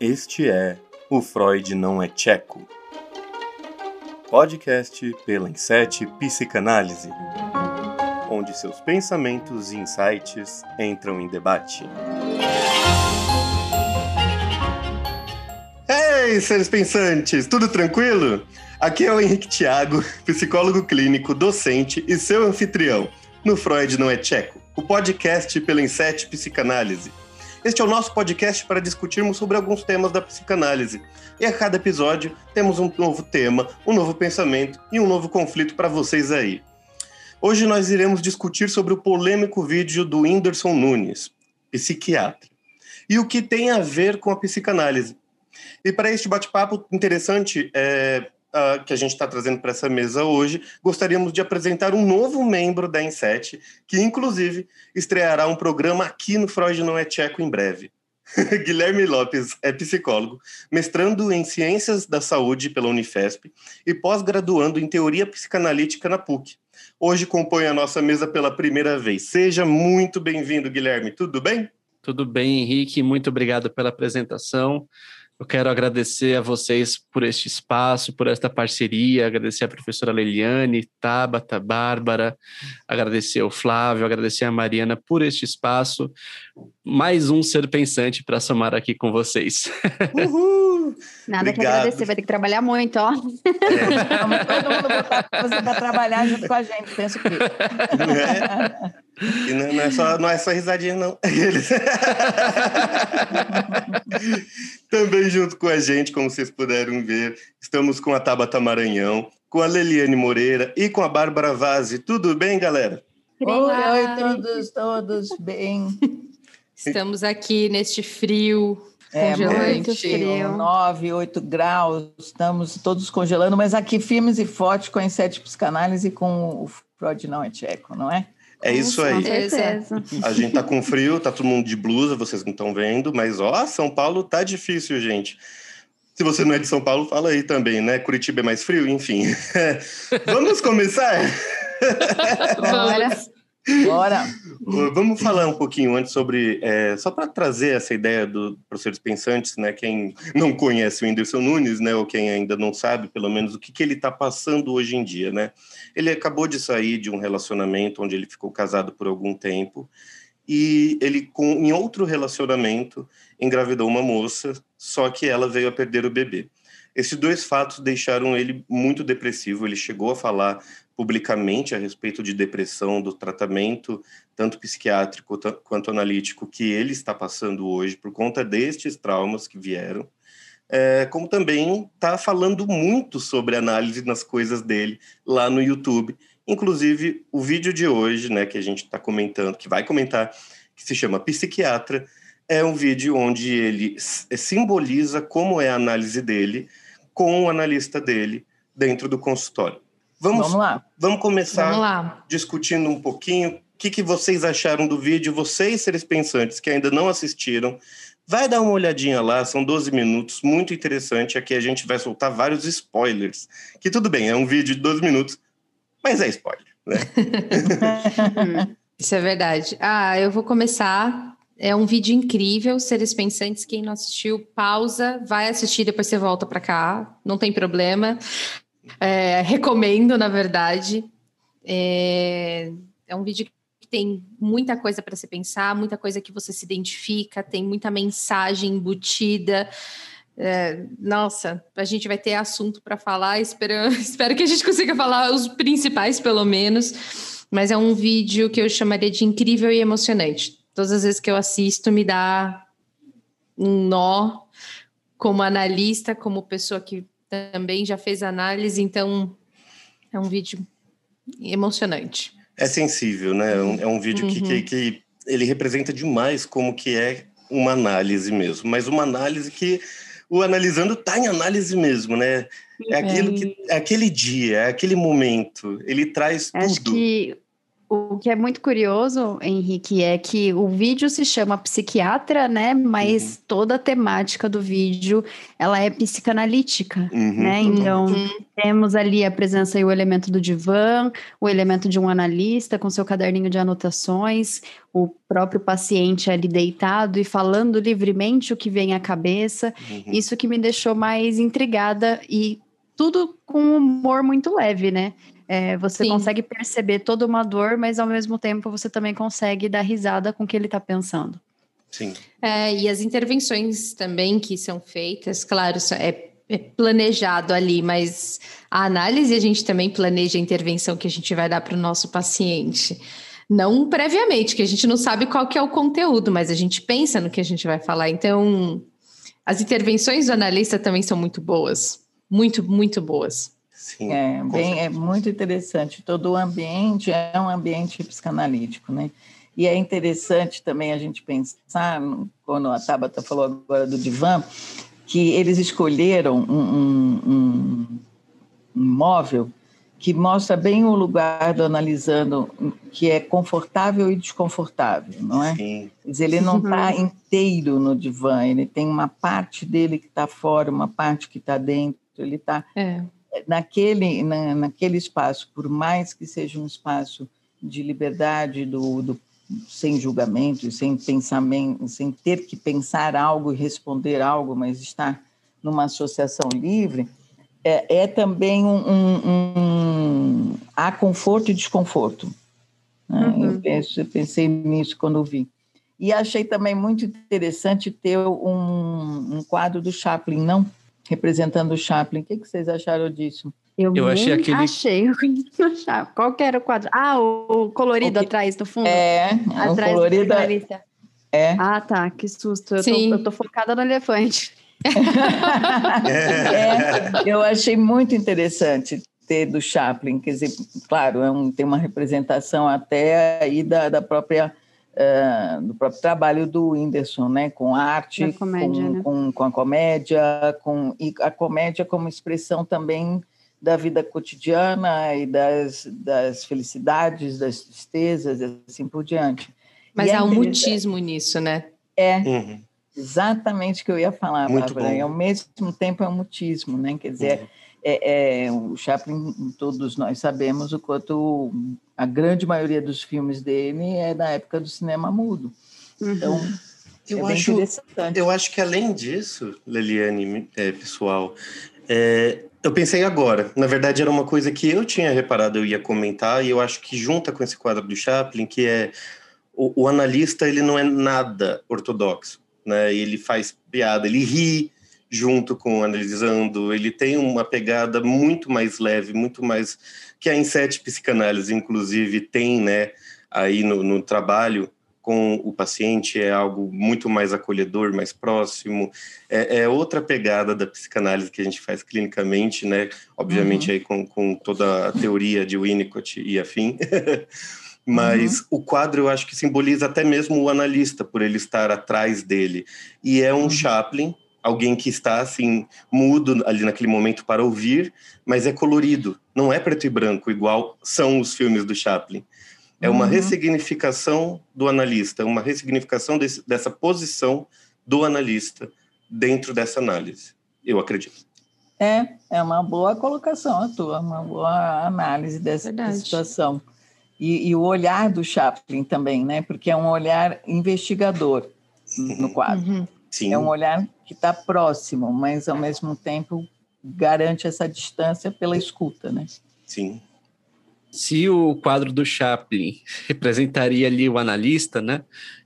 Este é O Freud Não é Tcheco. Podcast pela Inset Psicanálise, onde seus pensamentos e insights entram em debate. Ei, seres pensantes, tudo tranquilo? Aqui é o Henrique Thiago, psicólogo clínico, docente e seu anfitrião no Freud Não é Tcheco, o podcast pela Inset Psicanálise. Este é o nosso podcast para discutirmos sobre alguns temas da psicanálise. E a cada episódio temos um novo tema, um novo pensamento e um novo conflito para vocês aí. Hoje nós iremos discutir sobre o polêmico vídeo do Whindersson Nunes, psiquiatra, e o que tem a ver com a psicanálise. E para este bate-papo interessante, é, uh, que a gente está trazendo para essa mesa hoje, gostaríamos de apresentar um novo membro da Inset, que inclusive estreará um programa aqui no Freud Não é Tcheco em breve. Guilherme Lopes é psicólogo, mestrando em Ciências da Saúde pela Unifesp e pós-graduando em Teoria Psicanalítica na PUC. Hoje compõe a nossa mesa pela primeira vez. Seja muito bem-vindo, Guilherme. Tudo bem? Tudo bem, Henrique. Muito obrigado pela apresentação. Eu quero agradecer a vocês por este espaço, por esta parceria, agradecer a professora Leliane, Tabata, Bárbara, agradecer ao Flávio, agradecer a Mariana por este espaço. Mais um ser pensante para somar aqui com vocês. Uhul! Nada Obrigado. que agradecer, vai ter que trabalhar muito, ó. É. Vamos todo mundo botar você para trabalhar junto com a gente, penso que. É. E não, não, é só, não é só risadinha, não. Também junto com a gente, como vocês puderam ver, estamos com a Tabata Maranhão, com a Leliane Moreira e com a Bárbara Vazzi. Tudo bem, galera? Oi, oi, todos, todos bem. Estamos aqui neste frio é, muito frio. 9, 8 graus, estamos todos congelando, mas aqui firmes e fortes com a Inset Psicanálise e com o Freud não é tcheco, não é? É isso aí. A gente tá com frio, tá todo mundo de blusa, vocês não estão vendo, mas ó, São Paulo tá difícil, gente. Se você não é de São Paulo, fala aí também, né? Curitiba é mais frio, enfim. Vamos começar? Bora. Bora. Vamos falar um pouquinho antes sobre, é, só para trazer essa ideia do professores pensantes, né? Quem não conhece o Whindersson Nunes, né? Ou quem ainda não sabe, pelo menos, o que, que ele está passando hoje em dia, né? Ele acabou de sair de um relacionamento onde ele ficou casado por algum tempo e ele, com, em outro relacionamento, engravidou uma moça, só que ela veio a perder o bebê. Esses dois fatos deixaram ele muito depressivo. Ele chegou a falar publicamente a respeito de depressão, do tratamento, tanto psiquiátrico quanto analítico, que ele está passando hoje por conta destes traumas que vieram. É, como também está falando muito sobre análise nas coisas dele lá no YouTube. Inclusive, o vídeo de hoje, né, que a gente está comentando, que vai comentar, que se chama Psiquiatra, é um vídeo onde ele simboliza como é a análise dele com o analista dele dentro do consultório. Vamos, vamos lá. Vamos começar vamos lá. discutindo um pouquinho o que, que vocês acharam do vídeo, vocês, seres pensantes, que ainda não assistiram. Vai dar uma olhadinha lá, são 12 minutos, muito interessante. Aqui a gente vai soltar vários spoilers. Que tudo bem, é um vídeo de 12 minutos, mas é spoiler, né? Isso é verdade. Ah, eu vou começar. É um vídeo incrível, seres pensantes. Quem não assistiu, pausa, vai assistir, depois você volta para cá, não tem problema. É, recomendo, na verdade. É, é um vídeo que tem muita coisa para se pensar, muita coisa que você se identifica, tem muita mensagem embutida. É, nossa, a gente vai ter assunto para falar. Espero, espero que a gente consiga falar os principais, pelo menos. Mas é um vídeo que eu chamaria de incrível e emocionante. Todas as vezes que eu assisto, me dá um nó como analista, como pessoa que também já fez análise, então é um vídeo emocionante. É sensível, né? É um, é um vídeo uhum. que, que, uhum. que ele representa demais como que é uma análise mesmo, mas uma análise que o analisando está em análise mesmo, né? É aquilo que é aquele dia, é aquele momento, ele traz Acho tudo. Que O que é muito curioso, Henrique, é que o vídeo se chama Psiquiatra, né? Mas uhum. toda a temática do vídeo, ela é psicanalítica, uhum. né? Então, uhum. temos ali a presença e o elemento do divã, o elemento de um analista com seu caderninho de anotações, o próprio paciente ali deitado e falando livremente o que vem à cabeça. Uhum. Isso que me deixou mais intrigada e tudo com um humor muito leve, né? É, você Sim. consegue perceber toda uma dor, mas ao mesmo tempo você também consegue dar risada com o que ele está pensando. Sim. É, e as intervenções também que são feitas, claro, é, é planejado ali, mas a análise a gente também planeja a intervenção que a gente vai dar para o nosso paciente. Não previamente, que a gente não sabe qual que é o conteúdo, mas a gente pensa no que a gente vai falar. Então, as intervenções do analista também são muito boas. Muito, muito boas. Sim, é, bem, é muito interessante. Todo o ambiente é um ambiente psicanalítico, né? E é interessante também a gente pensar, quando a Tabata falou agora do divã, que eles escolheram um, um, um, móvel que mostra bem o lugar do analisando, que é confortável e desconfortável, não é? Sim. Dizer, ele não está uhum. inteiro no divã, ele tem uma parte dele que está fora, uma parte que está dentro, ele está é naquele, na, naquele espaço, por mais que seja um espaço de liberdade, do, do, sem julgamento, sem pensamento, sem ter que pensar algo e responder algo, mas estar numa associação livre, é, é também um, um, um, há conforto e desconforto. Né? Uhum. Eu, penso, eu pensei nisso quando vi. E achei também muito interessante ter um, um quadro do Chaplin, não representando o Chaplin. O que, vocês acharam disso? Eu, eu achei aquele. Achei Qual que era o quadro? Ah, o colorido o que... atrás, no fundo. É, atrás o colorido. É. Ah, tá, que susto. Eu, tô, eu tô, focada no elefante. é, eu achei muito interessante ter do Chaplin, quer dizer, claro, é um, tem uma representação até aí da, da própria uh, do próprio trabalho do Whindersson, né? com arte, comédia, com, né? com, com, a comédia, com, e a comédia como expressão também da vida cotidiana e das, das felicidades, das tristezas, assim por diante. Mas e há é um mutismo nisso, né? É, uhum. exatamente o que eu ia falar, Muito Bárbara. Bom. E ao mesmo tempo é um mutismo, né? Quer dizer, uhum. é, é, o Chaplin, todos nós sabemos o quanto a grande maioria dos filmes dele é da época do cinema mudo. Uhum. Então, eu, é acho, eu acho que além disso, Leliane, é, pessoal, é, eu pensei agora. Na verdade, era uma coisa que eu tinha reparado, eu ia comentar, e eu acho que junta com esse quadro do Chaplin, que é o, o analista, ele não é nada ortodoxo, né? Ele faz piada, ele ri junto com analisando, ele tem uma pegada muito mais leve, muito mais que a Inset Psicanálise, inclusive, tem né, aí no, no trabalho com o paciente, é algo muito mais acolhedor, mais próximo, é, é, outra pegada da psicanálise que a gente faz clinicamente, né? Obviamente uhum. aí com, com toda a teoria de Winnicott e afim. Mas uhum. o quadro eu acho que simboliza até mesmo o analista, por ele estar atrás dele. E é um uhum. Chaplin alguém que está assim mudo ali naquele momento para ouvir, mas é colorido, não é preto e branco igual são os filmes do Chaplin. É uma uhum. ressignificação do analista, uma ressignificação desse, dessa posição do analista dentro dessa análise, eu acredito. É, é uma boa colocação a tua, uma boa análise dessa Verdade. situação. E, e, o olhar do Chaplin também, né? Porque é um olhar investigador no quadro. Uhum. Sim. É um olhar que está próximo, mas ao mesmo tempo garante essa distância pela escuta, né? Sim. Se o quadro do Chaplin representaria ali o analista, né?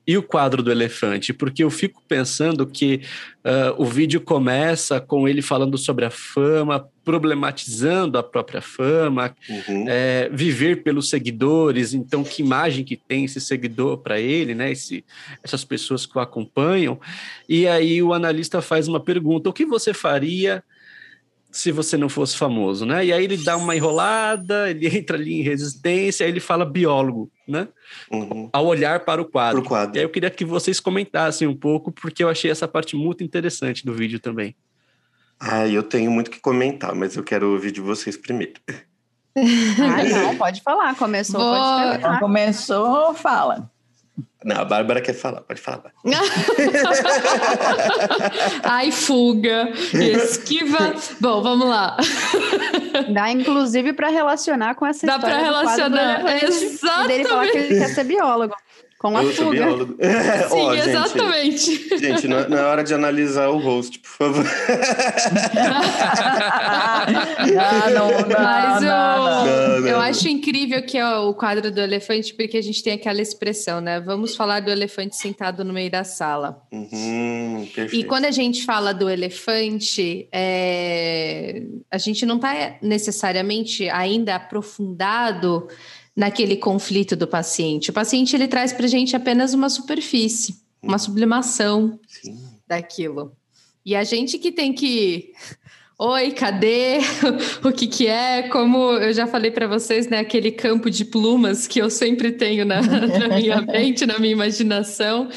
e o quadro do elefante, porque eu fico pensando que uh, o vídeo começa com ele falando sobre a fama, problematizando a própria fama, uhum. é, viver pelos seguidores, então que imagem que tem esse seguidor para ele, né? Esse, essas pessoas que o acompanham. E aí o analista faz uma pergunta: o que você faria se você não fosse famoso, né? E aí ele dá uma enrolada, ele entra ali em resistência, aí ele fala biólogo, né? Uhum. Ao olhar para o quadro. quadro. E aí eu queria que vocês comentassem um pouco, porque eu achei essa parte muito interessante do vídeo também. Ah, eu tenho muito que comentar, mas eu quero ouvir de vocês primeiro. Ah, não, pode falar. Começou, Vou... pode terminar. Começou, fala. Não, a Bárbara quer falar, pode falar. Ai, fuga, esquiva. Bom, vamos lá. Dá, inclusive, para relacionar com essa Dá história. Dá para relacionar, exatamente. E dele falar que ele quer ser biólogo. Com a eu fuga. É, Sim, oh, exatamente. Gente, gente não, é, não, é hora de analisar o host, por favor. não, não, Mas eu, eu acho incrível que é o quadro do elefante, porque a gente tem aquela expressão, né? Vamos falar do elefante sentado no meio da sala. Uhum, e quando a gente fala do elefante, é... a gente não está necessariamente ainda aprofundado naquele conflito do paciente. O paciente ele traz para a gente apenas uma superfície, uma sublimação Sim. daquilo. E a gente que tem que Oi, cadê? o que que é? Como eu já falei para vocês, né? Aquele campo de plumas que eu sempre tenho na, na minha mente, na minha imaginação,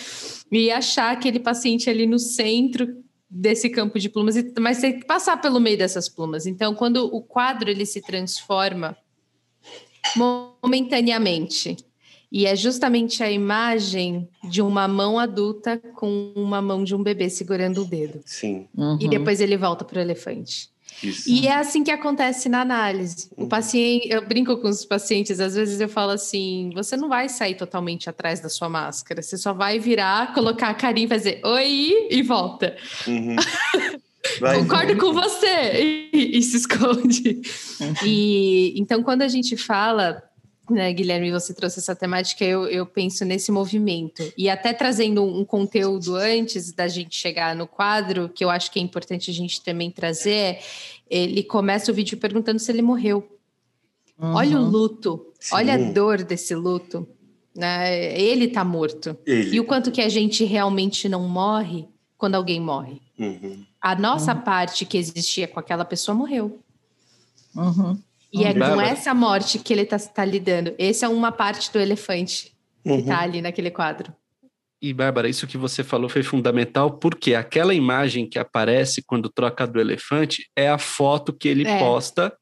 e achar aquele paciente ali no centro desse campo de plumas, mas tem que passar pelo meio dessas plumas. Então, quando o quadro ele se transforma momentaneamente. E é justamente a imagem de uma mão adulta com uma mão de um bebê segurando o dedo. Sim. Uhum. E depois ele volta para o elefante. Isso. E é assim que acontece na análise. O uhum. paciente, eu brinco com os pacientes, às vezes eu falo assim: você não vai sair totalmente atrás da sua máscara, você só vai virar, colocar a carinha, fazer oi e volta. Uhum. Vai, Concordo com você e, e se esconde. Uhum. E então quando a gente fala né, Guilherme, você trouxe essa temática, eu, eu penso nesse movimento. E até trazendo um, conteúdo antes da gente chegar no quadro, que eu acho que é importante a gente também trazer, ele começa o vídeo perguntando se ele morreu. Uhum. Olha o luto, Sim. olha a dor desse luto. Né? Ele está morto. Ele. E o quanto que a gente realmente não morre quando alguém morre. Uhum. A nossa uhum. parte que existia com aquela pessoa morreu. Uhum. E é com essa morte que ele está tá lidando. Essa é uma parte do elefante que está ali naquele quadro. E, Bárbara, isso que você falou foi fundamental, porque aquela imagem que aparece quando troca do elefante é a foto que ele é. posta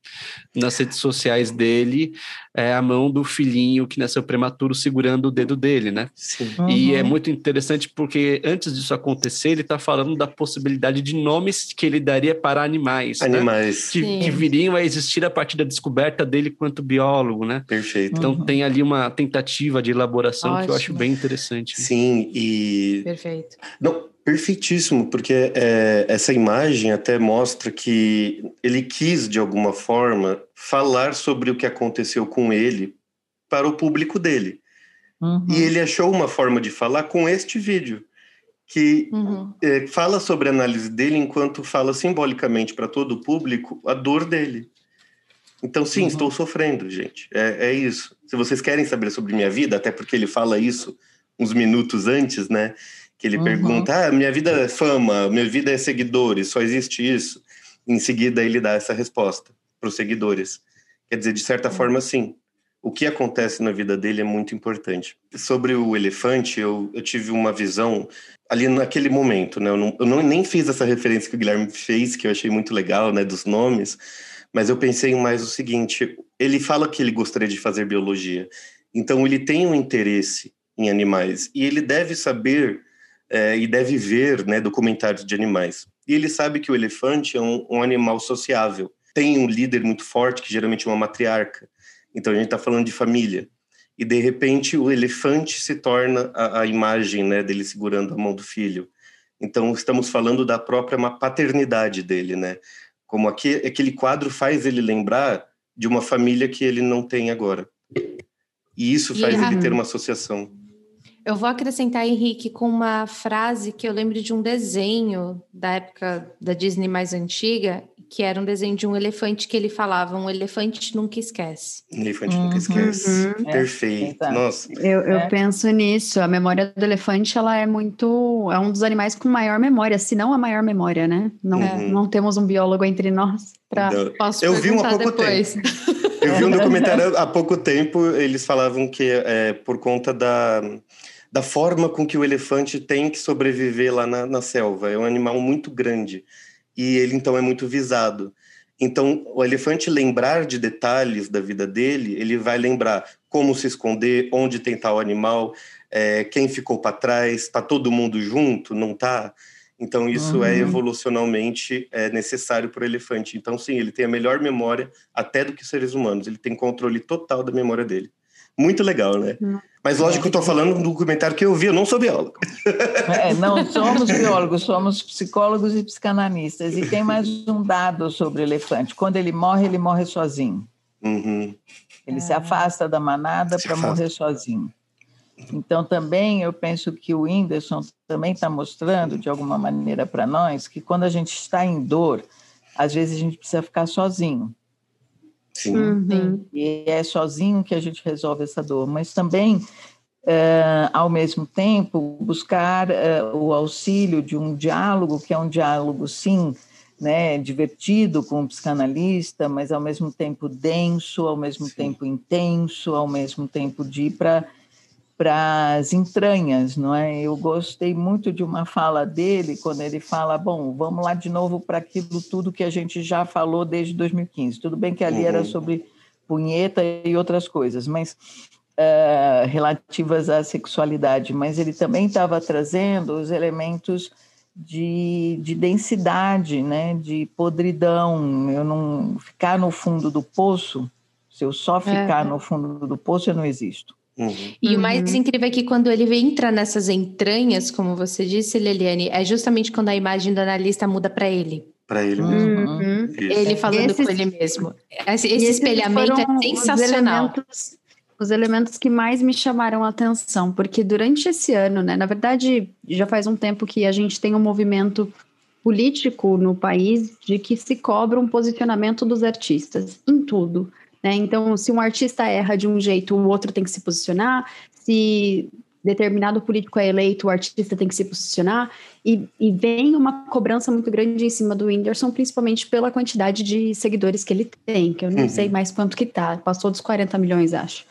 nas redes sociais dele, é a mão do filhinho que nasceu prematuro segurando o dedo dele, né? Sim. Uhum. E é muito interessante porque antes disso acontecer, ele está falando da possibilidade de nomes que ele daria para animais. Né? Animais. Né? Que, que, viriam a existir a partir da descoberta dele quanto biólogo, né? Perfeito. Então uhum. tem ali uma tentativa de elaboração Ótimo. que eu acho bem interessante. Sim, e. Perfeito. Não, perfeitíssimo, porque é, essa imagem até mostra que ele quis, de alguma forma, falar sobre o que aconteceu com ele para o público dele. Uhum. E ele achou uma forma de falar com este vídeo, que uhum. é, fala sobre a análise dele enquanto fala simbolicamente para todo o público a dor dele. Então, sim, uhum. estou sofrendo, gente. É, é isso. Se vocês querem saber sobre minha vida, até porque ele fala isso uns minutos antes, né? Que ele uhum. pergunta: ah, minha vida é fama, minha vida é seguidores, só existe isso. Em seguida, ele dá essa resposta para os seguidores. Quer dizer, de certa uhum. forma, sim. O que acontece na vida dele é muito importante. Sobre o elefante, eu, eu tive uma visão ali naquele momento, né? Eu, não, eu não, nem fiz essa referência que o Guilherme fez, que eu achei muito legal, né? Dos nomes, mas eu pensei mais o seguinte: ele fala que ele gostaria de fazer biologia, então ele tem um interesse em animais e ele deve saber é, e deve ver né, documentários de animais. E ele sabe que o elefante é um, um animal sociável. Tem um líder muito forte, que geralmente é uma matriarca. Então a gente está falando de família. E de repente o elefante se torna a, a imagem né, dele segurando a mão do filho. Então estamos falando da própria paternidade dele, né? Como aqui, aquele quadro faz ele lembrar de uma família que ele não tem agora. E isso faz ele ter uma associação. Eu vou acrescentar, Henrique, com uma frase que eu lembro de um desenho da época da Disney mais antiga, que era um desenho de um elefante que ele falava: um elefante nunca esquece. Um elefante uhum. nunca esquece. Uhum. Perfeito. É, Nossa. Eu, eu é. penso nisso. A memória do elefante ela é muito. É um dos animais com maior memória, se não a maior memória, né? Não, uhum. não temos um biólogo entre nós para. Posso eu vi um há pouco depois. tempo. Eu vi um documentário há pouco tempo, eles falavam que é por conta da da forma com que o elefante tem que sobreviver lá na, na selva. É um animal muito grande e ele então é muito visado. Então, o elefante lembrar de detalhes da vida dele, ele vai lembrar como se esconder, onde tem tal animal, é, quem ficou para trás, está todo mundo junto, não está? Então, isso é uhum. é evolucionalmente é, necessário para o elefante. Então, sim, ele tem a melhor memória até do que seres humanos. Ele tem controle total da memória dele. Muito legal, né? Uhum. Mas lógico que eu estou falando do documentário que eu vi, eu não sou biólogo. É, não somos biólogos, somos psicólogos e psicanalistas. E tem mais um dado sobre o elefante. Quando ele morre, ele morre sozinho. Uhum. Ele é. se afasta da manada para morrer sozinho. Então, também eu penso que o Whindersson também está mostrando, de alguma maneira, para nós, que quando a gente está em dor, às vezes a gente precisa ficar sozinho. Sim. Uhum. E é sozinho que a gente resolve essa dor. Mas também, uh, ao mesmo tempo, buscar uh, o auxílio de um diálogo, que é um diálogo, sim, né, divertido com o psicanalista, mas ao mesmo tempo denso, ao mesmo sim. tempo intenso, ao mesmo tempo de ir para para as entranhas, não é? Eu gostei muito de uma fala dele quando ele fala, bom, vamos lá de novo para aquilo tudo que a gente já falou desde 2015. Tudo bem que ali uhum. era sobre punheta e outras coisas, mas uh, relativas à sexualidade, mas ele também estava trazendo os elementos de, de densidade, né? De podridão. Eu não ficar no fundo do poço. Se eu só ficar é. no fundo do poço, eu não existo. Uhum. E o mais uhum. incrível é que quando ele entra nessas entranhas, como você disse, Liliane, é justamente quando a imagem do analista muda para ele. Para ele mesmo. Uhum. Ele falando esses, com ele mesmo. Esse, esse espelhamento é sensacional. Os elementos, os elementos que mais me chamaram a atenção, porque durante esse ano, né, na verdade, já faz um tempo que a gente tem um movimento político no país de que se cobra um posicionamento dos artistas em tudo. Né? Então, se um artista erra de um jeito, o outro tem que se posicionar. Se determinado político é eleito, o artista tem que se posicionar. E, e vem uma cobrança muito grande em cima do Whindersson, principalmente pela quantidade de seguidores que ele tem, que eu não uhum. sei mais quanto que tá. Passou dos 40 milhões, acho.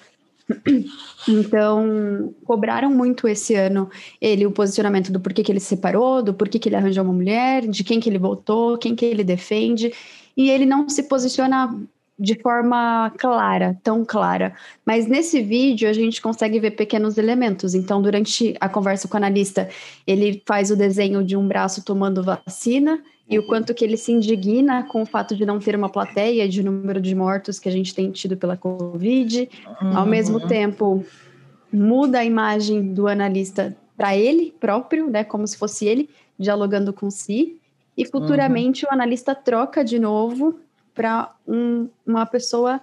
Então, cobraram muito esse ano ele o posicionamento do porquê que ele se separou, do porquê que ele arranjou uma mulher, de quem que ele voltou, quem que ele defende. E ele não se posiciona de forma clara, tão clara. Mas nesse vídeo a gente consegue ver pequenos elementos. Então, durante a conversa com o analista, ele faz o desenho de um braço tomando vacina uhum. e o uhum. quanto que ele se indigna com o fato de não ter uma plateia de número de mortos que a gente tem tido pela Covid. Uhum. Ao mesmo tempo, muda a imagem do analista para ele próprio, né, como se fosse ele dialogando com si. E futuramente uhum. o analista troca de novo para um, uma pessoa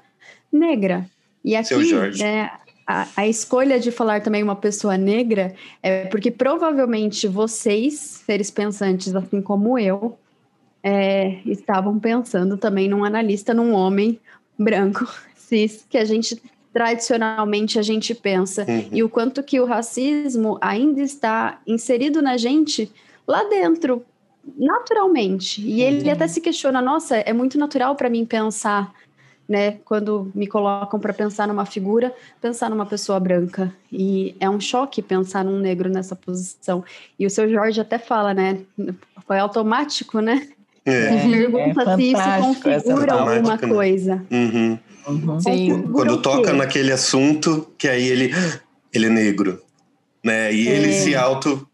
negra. E aqui, né, a, a, escolha de falar também uma pessoa negra é porque provavelmente vocês, seres pensantes, assim como eu, é, estavam pensando também num analista, num homem branco, cis, que a gente tradicionalmente a gente pensa uhum. e o quanto que o racismo ainda está inserido na gente lá dentro, naturalmente. E ele até se questiona: nossa, é muito natural para mim pensar, né? Quando me colocam para pensar numa figura, pensar numa pessoa branca. E é um choque pensar num negro nessa posição. E o seu Jorge até fala, né? Foi automático, né? É. Pergunta é se isso configura alguma né? coisa. Uhum. Uhum. Sim. Quando toca naquele assunto, que aí ele, ele é negro. Né? E é. ele se auto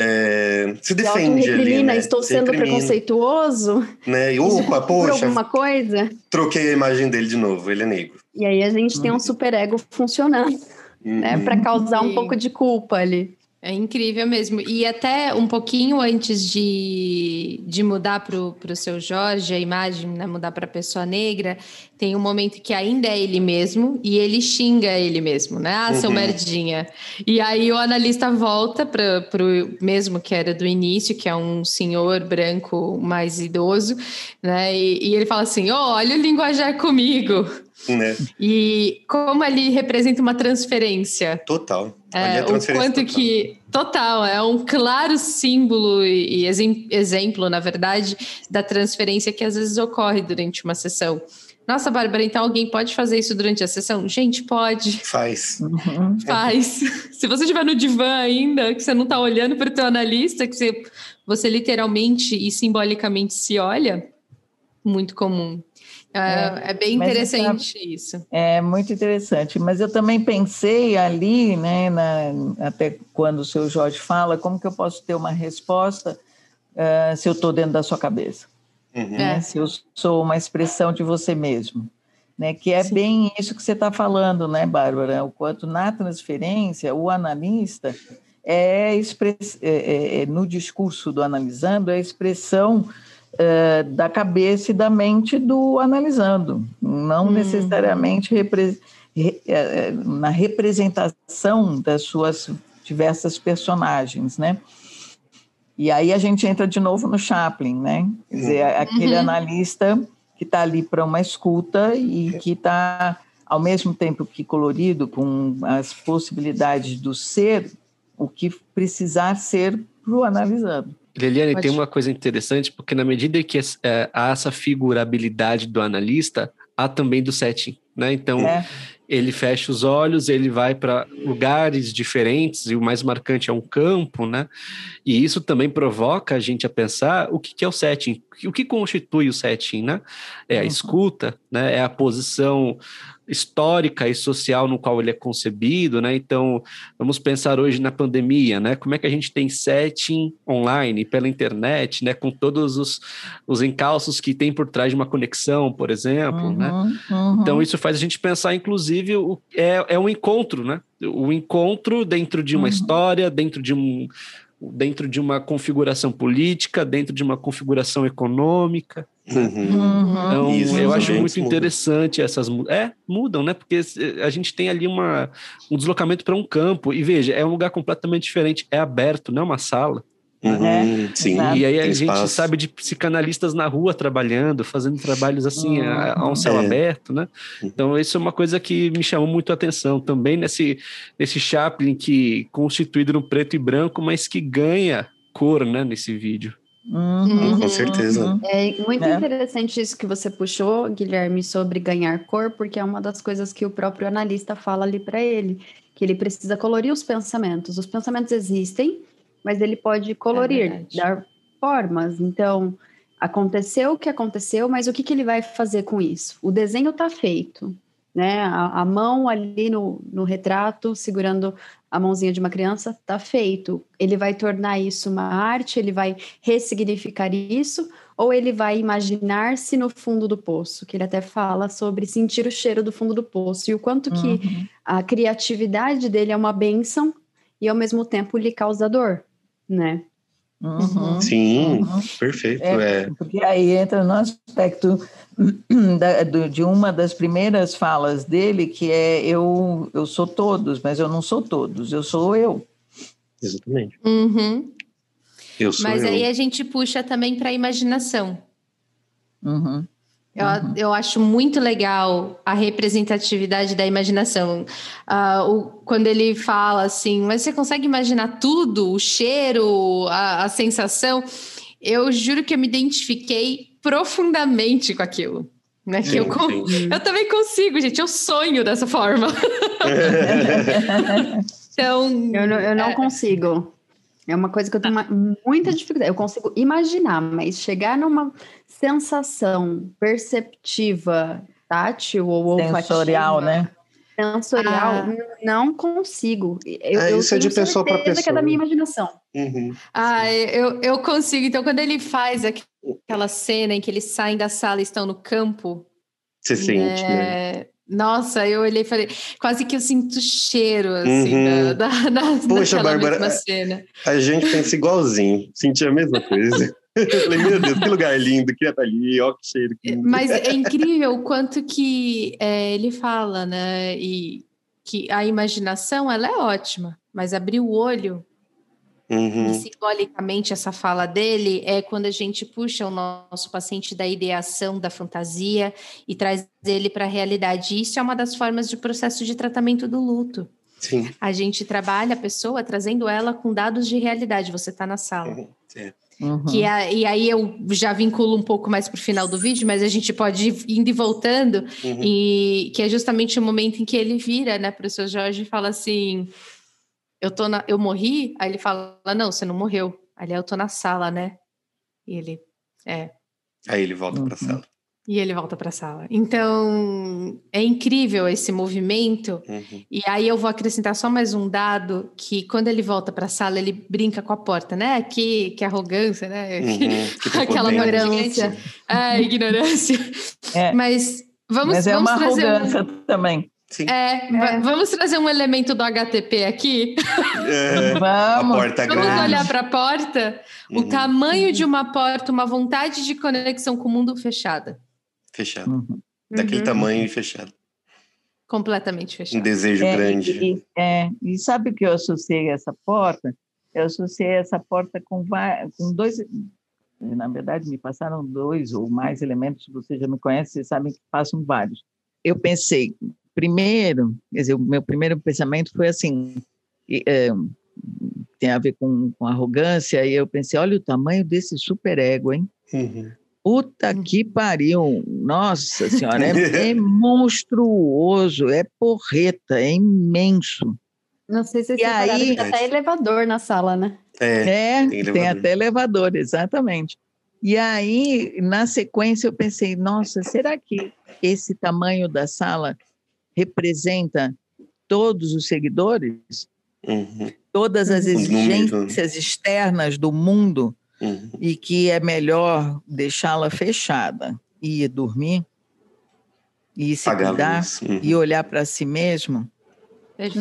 é, se defende ali, né? Estou se sendo recrimina, preconceituoso. Né? E, opa, poxa, alguma coisa. Troquei a imagem dele de novo, ele é negro. E aí a gente tem um uhum. superego funcionando, uhum. né? Para causar um pouco de culpa ali. É incrível mesmo. E até um pouquinho antes de, de mudar para o seu Jorge, a imagem, né, mudar para a pessoa negra, tem um momento que ainda é ele mesmo e ele xinga ele mesmo, né? Ah, seu uhum. merdinha. E aí o analista volta para o mesmo que era do início, que é um senhor branco mais idoso, né? E, e ele fala assim: oh, olha o linguajar comigo. Né? E como ali representa uma transferência. Total. É, o quanto total. que. Total, é um claro símbolo e, exemplo, na verdade, da transferência que às vezes ocorre durante uma sessão. Nossa, Bárbara, então alguém pode fazer isso durante a sessão? Gente, pode. Faz. Uhum. Faz. Se você estiver no divã ainda, que você não está olhando para o teu analista, que você, você literalmente e simbolicamente se olha, muito comum. É, é, é bem interessante essa, isso. É muito interessante. Mas eu também pensei ali, né, na, até quando o seu Jorge fala, como que eu posso ter uma resposta uh, se eu estou dentro da sua cabeça? Uhum. Né? Se eu sou uma expressão de você mesmo. Né, que é Sim. bem isso que você está falando, né, Bárbara? O quanto na transferência, o analista é, express, é, é, é no discurso do analisando, é a expressão é, da cabeça e da mente do analisando, não hum. necessariamente repre, re, é, é, na representação das suas diversas personagens, né? E aí a gente entra de novo no Chaplin, né? Quer dizer, uhum. aquele uhum. analista que está ali para uma escuta e que está, ao mesmo tempo que colorido, com as possibilidades do ser, o que precisar ser para o analisando. Leliane, Pode. tem uma coisa interessante, porque na medida que é, há essa figurabilidade do analista, há também do setting, né? Então, é. ele fecha os olhos, ele vai para lugares diferentes, e o mais marcante é um campo, né? E isso também provoca a gente a pensar o que, que é o setting, o que constitui o setting, né? É a uhum. escuta, né? É a posição histórica e social no qual ele é concebido, né? Então, vamos pensar hoje na pandemia, né? Como é que a gente tem setting online, pela internet, né? Com todos os, os encalços que tem por trás de uma conexão, por exemplo, né? uhum, né? Uhum. Então, isso faz a gente pensar, inclusive, o, é, é um encontro, né? O encontro dentro de uma uhum. história, dentro de um dentro de uma configuração política, dentro de uma configuração econômica. Uhum. Então, Isso, eu acho muito interessante essas é mudam, né? Porque a gente tem ali uma, um deslocamento para um campo e veja, é um lugar completamente diferente, é aberto, não é uma sala. Uhum, é, sim. E aí a gente espaço. sabe de psicanalistas na rua trabalhando, fazendo trabalhos assim uhum. a, a, um céu é. aberto, né? Então isso é uma coisa que me chamou muito a atenção também nesse nesse Chaplin que constituído no preto e branco, mas que ganha cor, né, nesse vídeo. Uhum, com certeza. Uhum. É muito é. interessante isso que você puxou, Guilherme, sobre ganhar cor, porque é uma das coisas que o próprio analista fala ali para ele, que ele precisa colorir os pensamentos. Os pensamentos existem, mas ele pode colorir, é dar formas. Então, aconteceu o que aconteceu, mas o que, que ele vai fazer com isso? O desenho está feito, né? A, a, mão ali no, no retrato, segurando a mãozinha de uma criança, está feito. Ele vai tornar isso uma arte, ele vai ressignificar isso, ou ele vai imaginar-se no fundo do poço, que ele até fala sobre sentir o cheiro do fundo do poço, e o quanto que uhum. a criatividade dele é uma benção e ao mesmo tempo lhe causa dor né? Uhum, Sim, uhum. perfeito. É, é, Porque aí entra no aspecto da, do, de uma das primeiras falas dele, que é eu, eu sou todos, mas eu não sou todos, eu sou eu. Exatamente. Uhum. Eu sou mas eu. aí a gente puxa também para a imaginação. Uhum. Eu, uhum. eu acho muito legal a representatividade da imaginação. Uh, o, quando ele fala assim, mas você consegue imaginar tudo, o cheiro, a, a sensação? Eu juro que eu me identifiquei profundamente com aquilo. Né, que sim, eu, eu também consigo, gente. Eu sonho dessa forma. então. Eu não, eu não é... consigo. É uma coisa que eu tenho muita dificuldade. Eu consigo imaginar, mas chegar numa sensação perceptiva, tátil ou olfativa, sensorial, né? Sensorial, ah. não consigo. Eu, é, isso eu é de pessoa para pessoa. que é da minha imaginação. Uhum. Ah, eu, eu consigo. Então, quando ele faz aquela cena em que eles saem da sala e estão no campo. Você sente, né? né? Nossa, eu olhei e falei, quase que eu sinto cheiro, assim, uhum. da, da, da, Poxa, Bárbara, cena. A gente pensa igualzinho, senti a mesma coisa. Eu falei, meu Deus, que lugar lindo, queria estar ali, ó, que cheiro. Que Mas é incrível o quanto que é, ele fala, né? E que a imaginação, ela é ótima, mas abrir o olho, uhum. e simbolicamente essa fala dele, é quando a gente puxa o nosso paciente da ideação, da fantasia e traz ele para a realidade. Isso é uma das formas de processo de tratamento do luto. Sim. A gente trabalha a pessoa trazendo ela com dados de realidade. Você está na sala. Uhum. Uhum. Que é, e aí eu já vinculo um pouco mais para o final do vídeo, mas a gente pode ir indo e voltando, uhum. e que é justamente o momento em que ele vira, né, para o seu Jorge e fala assim: eu, tô na, eu morri? Aí ele fala: não, você não morreu. Ali eu tô na sala, né? E ele, é. Aí ele volta uhum. para a sala. E ele volta para a sala. Então, é incrível esse movimento. Uhum. E aí eu vou acrescentar só mais um dado que quando ele volta para a sala, ele brinca com a porta, né? Que, que arrogância, né? Uhum. Aquela ignorância. É, ignorância. É. Mas vamos Mas é vamos uma arrogância um... também. Sim. É, é. Vamos trazer um elemento do HTP aqui? É, vamos. A porta vamos grande. olhar para a porta? Uhum. O tamanho de uma porta, uma vontade de conexão com o mundo fechada. Fechado. Uhum. Daquele uhum. tamanho e fechado. Completamente fechado. Um desejo é, grande. E, é, e sabe o que eu associei essa porta? Eu associei essa porta com, com dois. Na verdade, me passaram dois ou mais elementos. Você já me conhece, vocês sabem que passam vários. Eu pensei, primeiro, quer dizer, o meu primeiro pensamento foi assim, é, tem a ver com, com, arrogância, e eu pensei, olha o tamanho desse superego, hein? Uhum. Puta que pariu! Nossa Senhora, é, é, monstruoso, é porreta, é imenso. Não sei se vocês aí, tem até elevador na sala, né? É, é tem, tem até elevador, exatamente. E aí, na sequência, eu pensei, nossa, será que esse tamanho da sala representa todos os seguidores, uhum. todas as exigências externas do mundo uhum. e que é melhor deixá-la fechada e ir dormir e se Pagar cuidar uhum. e olhar para si mesmo,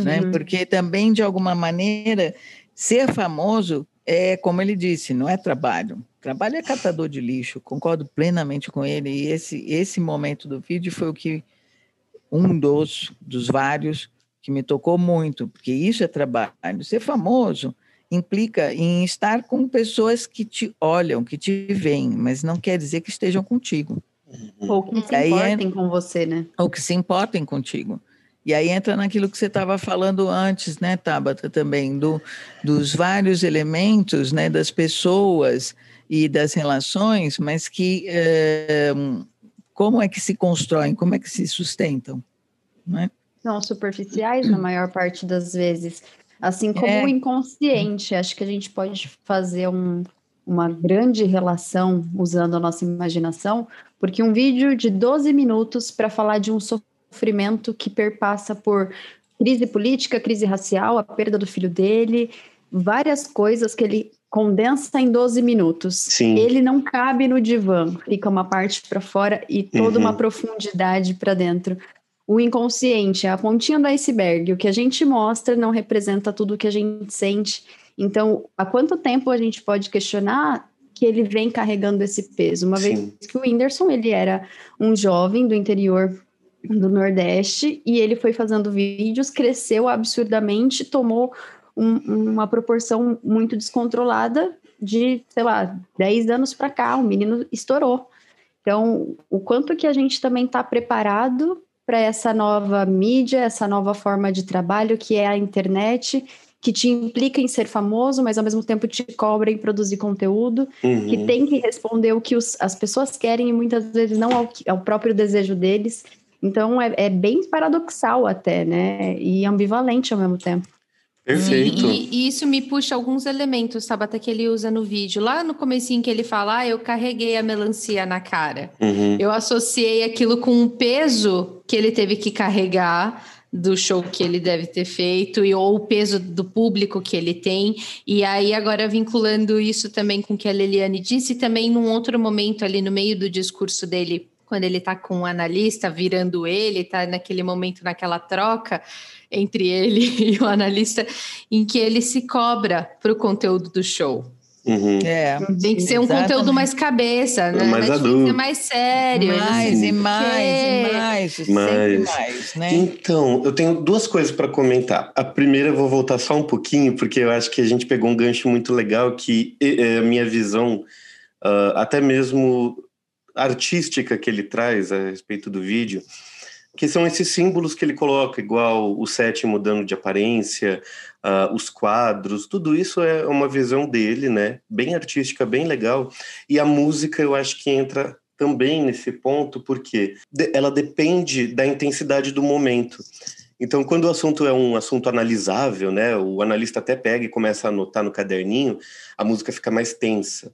né? Porque também de alguma maneira ser famoso é como ele disse, não é trabalho. Trabalho é catador de lixo. Concordo plenamente com ele. E esse esse momento do vídeo foi o que um dos, dos vários que me tocou muito, porque isso é trabalho. Ser famoso implica em estar com pessoas que te olham, que te veem, mas não quer dizer que estejam contigo. Ou que se importem com você, né? Ou que se importem contigo. E aí entra naquilo que você estava falando antes, né, Tabata, também, do, dos vários elementos, né, das pessoas e das relações, mas que é, como é que se constroem, como é que se sustentam, né? São superficiais na maior parte das vezes, assim como é. o inconsciente. Acho que a gente pode fazer um, uma grande relação usando a nossa imaginação, porque um vídeo de 12 minutos para falar de um sofrimento que perpassa por crise política, crise racial, a perda do filho dele, várias coisas que ele condensa em 12 minutos. Sim. Ele não cabe no divã, fica uma parte para fora e toda uhum. uma profundidade para dentro. O inconsciente é a pontinha do iceberg. O que a gente mostra não representa tudo o que a gente sente. Então, há quanto tempo a gente pode questionar que ele vem carregando esse peso? Uma Sim. vez que o Whindersson, ele era um jovem do interior do Nordeste e ele foi fazendo vídeos, cresceu absurdamente, tomou um, uma proporção muito descontrolada de, sei lá, 10 anos para cá, o menino estourou. Então, o quanto que a gente também está preparado para essa nova mídia, essa nova forma de trabalho que é a internet, que te implica em ser famoso, mas ao mesmo tempo te cobra em produzir conteúdo, uhum. que tem que responder o que os, as pessoas querem e muitas vezes não ao, ao próprio desejo deles. Então é, é, bem paradoxal até, né? E ambivalente ao mesmo tempo. Perfeito. E, e, isso me puxa alguns elementos, Tabata, que ele usa no vídeo. Lá no comecinho que ele fala, ah, eu carreguei a melancia na cara. Uhum. Eu associei aquilo com um peso que ele teve que carregar do show que ele deve ter feito e ou o peso do público que ele tem. E aí agora vinculando isso também com o que a Leliane disse, também num outro momento ali no meio do discurso dele, quando ele está com o um analista virando ele, está naquele momento naquela troca, entre ele e o analista, em que ele se cobra para o conteúdo do show. Uhum. É, Tem que ser um exatamente. conteúdo mais cabeça, né? Mais adulto. mais sério. Mais e mais e mais. Mais. mais né? Então, eu tenho duas coisas para comentar. A primeira, eu vou voltar só um pouquinho, porque eu acho que a gente pegou um gancho muito legal que é a minha visão, uh, até mesmo artística que ele traz a respeito do vídeo, que são esses símbolos que ele coloca, igual o sétimo dano de aparência, uh, os quadros, tudo isso é uma visão dele, né? Bem artística, bem legal. E a música eu acho que entra também nesse ponto, porque ela depende da intensidade do momento. Então, quando o assunto é um assunto analisável, né, o analista até pega e começa a anotar no caderninho, a música fica mais tensa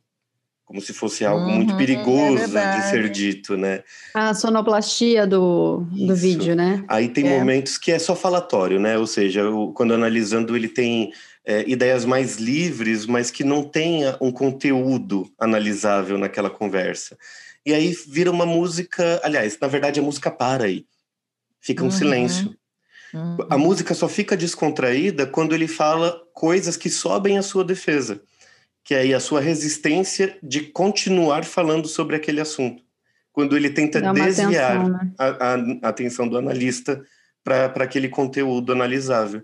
como se fosse algo uhum, muito perigoso é de ser dito, né? A sonoplastia do, do vídeo, né? Aí tem é. momentos que é só falatório, né? Ou seja, quando analisando ele tem é, ideias mais livres, mas que não tenha um conteúdo analisável naquela conversa. E aí vira uma música, aliás, na verdade a música para aí. Fica um uhum. silêncio. Uhum. A música só fica descontraída quando ele fala coisas que sobem a sua defesa, que é aí a sua resistência de continuar falando sobre aquele assunto. Quando ele tenta desviar atenção, né? a, a, atenção do analista para aquele conteúdo analisável.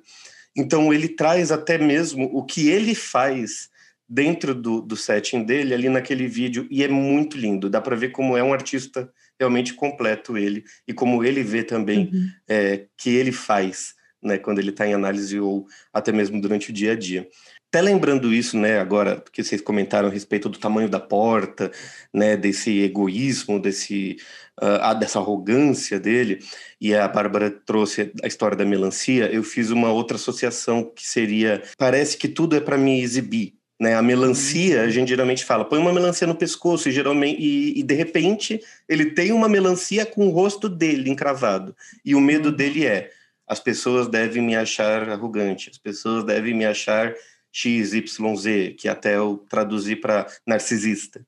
Então ele traz até mesmo o que ele faz dentro do, do setting dele ali naquele vídeo e é muito lindo. Dá para ver como é um artista realmente completo ele e como ele vê também uhum. é, que ele faz, né, quando ele está em análise ou até mesmo durante o dia a dia. Até lembrando isso, né, agora que vocês comentaram a respeito do tamanho da porta, né, desse egoísmo, desse uh, dessa arrogância dele, e a Bárbara trouxe a história da melancia, eu fiz uma outra associação que seria parece que tudo é para me exibir, né? A melancia, a gente geralmente fala, põe uma melancia no pescoço e geralmente e, e, de repente ele tem uma melancia com o rosto dele encravado. E o medo uhum. dele é: as pessoas devem me achar arrogante, as pessoas devem me achar XYZ, que até eu traduzi para narcisista.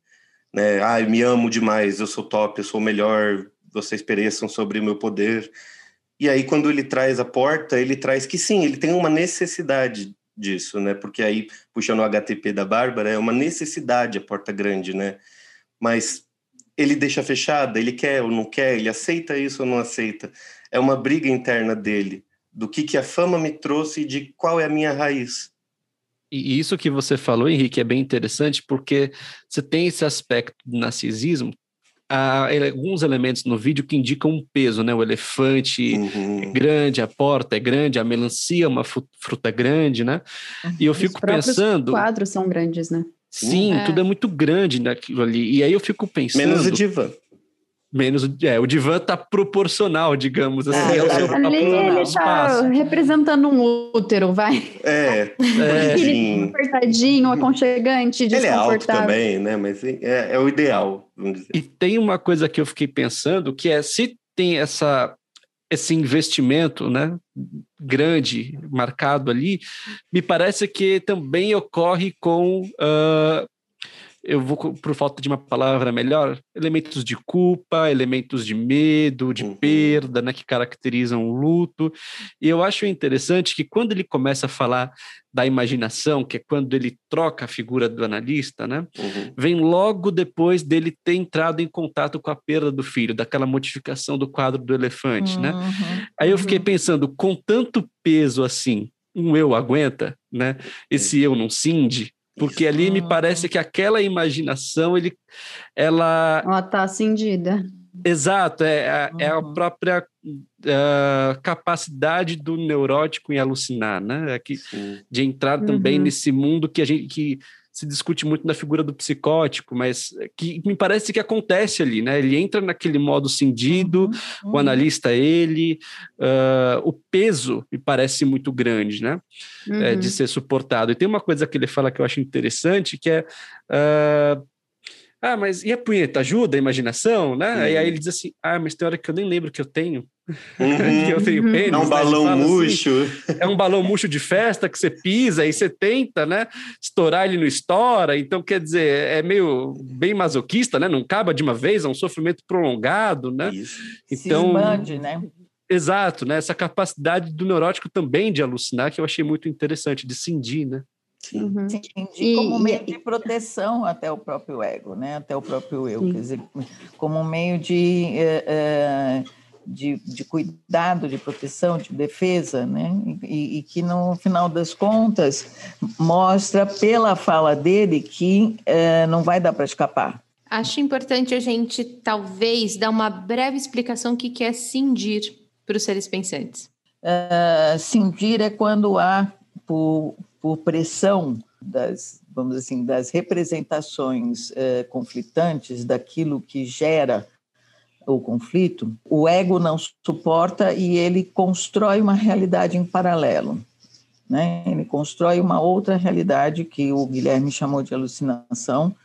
Né? Ah, eu me amo demais, eu sou top, eu sou o melhor, vocês pereçam sobre o meu poder. E aí, quando ele traz a porta, ele traz que sim, ele tem uma necessidade disso, né? Porque aí, puxando o HTP da Bárbara, é uma necessidade a porta grande, né? Mas ele deixa fechada, ele quer ou não quer, ele aceita isso ou não aceita. É uma briga interna dele, do que, que a fama me trouxe e de qual é a minha raiz. E isso que você falou, Henrique, é bem interessante, porque você tem esse aspecto do narcisismo há alguns elementos no vídeo que indicam um peso, né? O elefante uhum. é grande, a porta é grande, a melancia é uma fruta grande, né? E eu fico pensando. Os quadros são grandes, né? Sim, é. tudo é muito grande naquilo ali. E aí eu fico pensando. Menos o divã. Menos é, o divã tá proporcional, digamos assim. É, é o ali ele tá representando um útero, vai. É, é apertadinho, aconchegante, Ele é alto também, né? Mas é, é o ideal, vamos dizer. E tem uma coisa que eu fiquei pensando, que é se tem essa esse investimento né, grande marcado ali, me parece que também ocorre com uh, eu vou, por falta de uma palavra melhor, elementos de culpa, elementos de medo, de uhum. perda, né, que caracterizam o luto. E eu acho interessante que quando ele começa a falar da imaginação, que é quando ele troca a figura do analista, né, uhum. vem logo depois dele ter entrado em contato com a perda do filho, daquela modificação do quadro do elefante, né? uhum. né? Aí eu fiquei uhum. pensando, com tanto peso assim, um eu aguenta, né? Esse eu não cinde, porque ali me parece que aquela imaginação, ele, ela... Ela está acendida. Exato, é, é a uhum. própria uh, capacidade do neurótico em alucinar, né? É que, de entrar também uhum. nesse mundo que a gente... Que, se discute muito na figura do psicótico, mas que me parece que acontece ali, né? Ele entra naquele modo cindido, uhum. o analista é ele, uh, o peso me parece muito grande, né? Uhum. É, de uhum. ser suportado. E tem uma coisa que ele fala que eu acho interessante, que é uh, ah, mas e a punheta? Ajuda a imaginação, né? Uhum. E aí ele diz assim: ah, mas tem hora que eu nem lembro que eu tenho. Uhum. que eu tenho pênis. É um né? balão assim, murcho. Assim, é um balão murcho de festa que você pisa e você tenta, né? Estourar ele não estoura. Então, quer dizer, é meio bem masoquista, né? Não acaba de uma vez, é um sofrimento prolongado, né? Isso. Então, Se expande, né? Exato, né? Essa capacidade do neurótico também de alucinar, que eu achei muito interessante, de cindir, né? Uhum. Entendi, como meio de proteção até o próprio ego, né? até o próprio eu, Sim. quer dizer, como meio de, é, de, de, cuidado, de proteção, de defesa, né? E, e, que no final das contas mostra pela fala dele que é, não vai dar para escapar. Acho importante a gente talvez dar uma breve explicação o que é cindir para os seres pensantes. Uh, cindir é quando há por, por pressão das, vamos assim, das representações eh, conflitantes, daquilo que gera o conflito, o ego não suporta e ele constrói uma realidade em paralelo. Né? Ele constrói uma outra realidade que o Guilherme chamou de alucinação,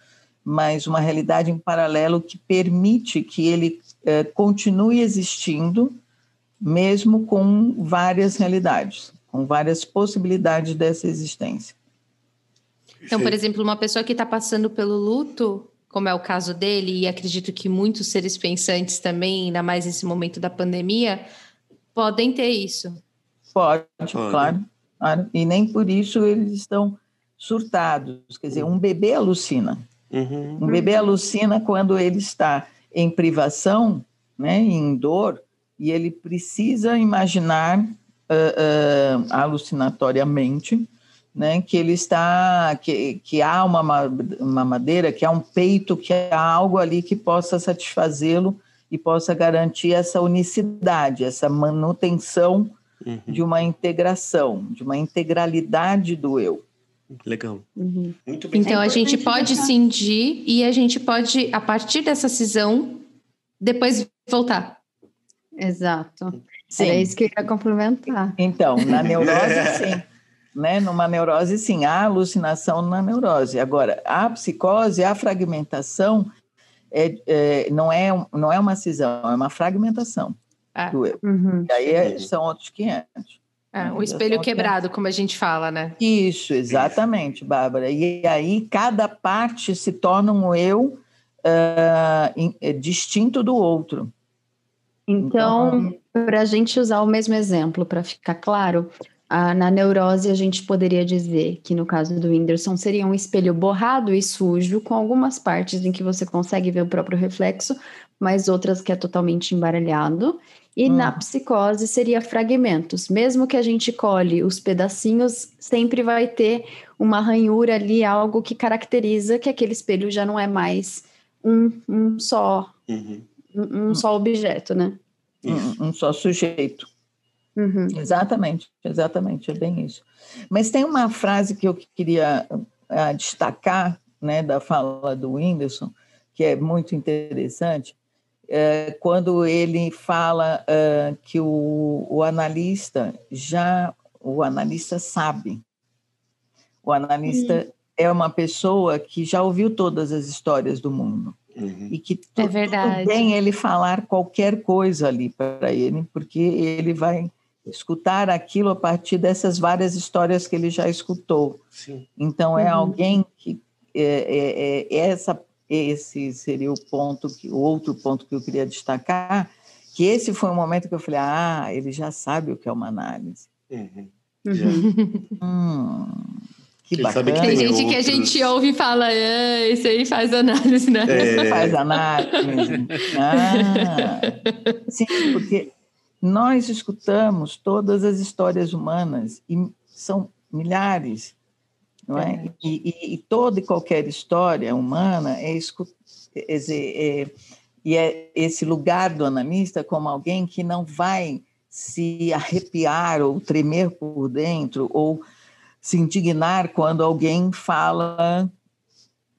mas uma realidade em paralelo que permite que ele é, continue existindo, mesmo com várias realidades, com várias possibilidades dessa existência. Então, por exemplo, uma pessoa que está passando pelo luto, como é o caso dele, e acredito que muitos seres pensantes também, ainda mais nesse momento da pandemia, podem ter isso. Pode, Pode. Claro, claro. E nem por isso eles estão surtados. Quer dizer, um bebê alucina. Uhum. Um bebê alucina quando ele está em privação, né, em dor, e ele precisa imaginar uh, uh, alucinatoriamente né, que ele está, que, que há uma, uma madeira, que há um peito, que há algo ali que possa satisfazê-lo e possa garantir essa unicidade, essa manutenção uhum. de uma integração, de uma integralidade do eu. Legal. Uhum. Muito bem. Então a gente pode cindir e a gente pode, a partir dessa cisão, depois voltar. Exato. Sim. Era isso que eu ia complementar. Então, na neurose, sim. Né? Numa neurose, sim, há alucinação na neurose. Agora, a psicose, a fragmentação, é, é, não, é, não é uma cisão, é uma fragmentação ah. do eu. Uhum. E aí é, são outros 500. Ah, o espelho quebrado, como a gente fala, né? Isso, exatamente, Bárbara. E aí cada parte se torna um eu uh, distinto do outro. Então, então para a gente usar o mesmo exemplo, para ficar claro, ah, na neurose, a gente poderia dizer que, no caso do Whindersson, seria um espelho borrado e sujo, com algumas partes em que você consegue ver o próprio reflexo, mas outras que é totalmente embaralhado. E hum. na psicose seria fragmentos. Mesmo que a gente colhe os pedacinhos, sempre vai ter uma ranhura ali, algo que caracteriza que aquele espelho já não é mais um, um só, uhum. um, um, só objeto, né? Um, um só sujeito. Uhum. Exatamente, exatamente, é bem isso. Mas tem uma frase que eu queria uh, destacar né, da fala do Whindersson, que é muito interessante, é, quando ele fala uh, que o, o, analista já, o analista sabe, o analista uhum. é uma pessoa que já ouviu todas as histórias do mundo. Uhum. E que é tudo bem ele falar qualquer coisa ali para ele, porque ele vai escutar aquilo a partir dessas várias histórias que ele já escutou. Sim. Então, é uhum. alguém que. É, é, é, essa, esse seria o ponto, que, o outro ponto que eu queria destacar, que esse foi o momento que eu falei: ah, ele já sabe o que é uma análise. Uhum. Uhum. hum, que bacana. Que tem, tem gente outros... que a gente ouve e fala, ah, esse aí faz análise, né? É. Faz análise. Ah, sim, porque nós escutamos todas as histórias humanas e são milhares, não é? E, e, e toda e qualquer história humana é, é, é, e é esse lugar do analista como alguém que não vai se arrepiar ou tremer por dentro ou se indignar quando alguém fala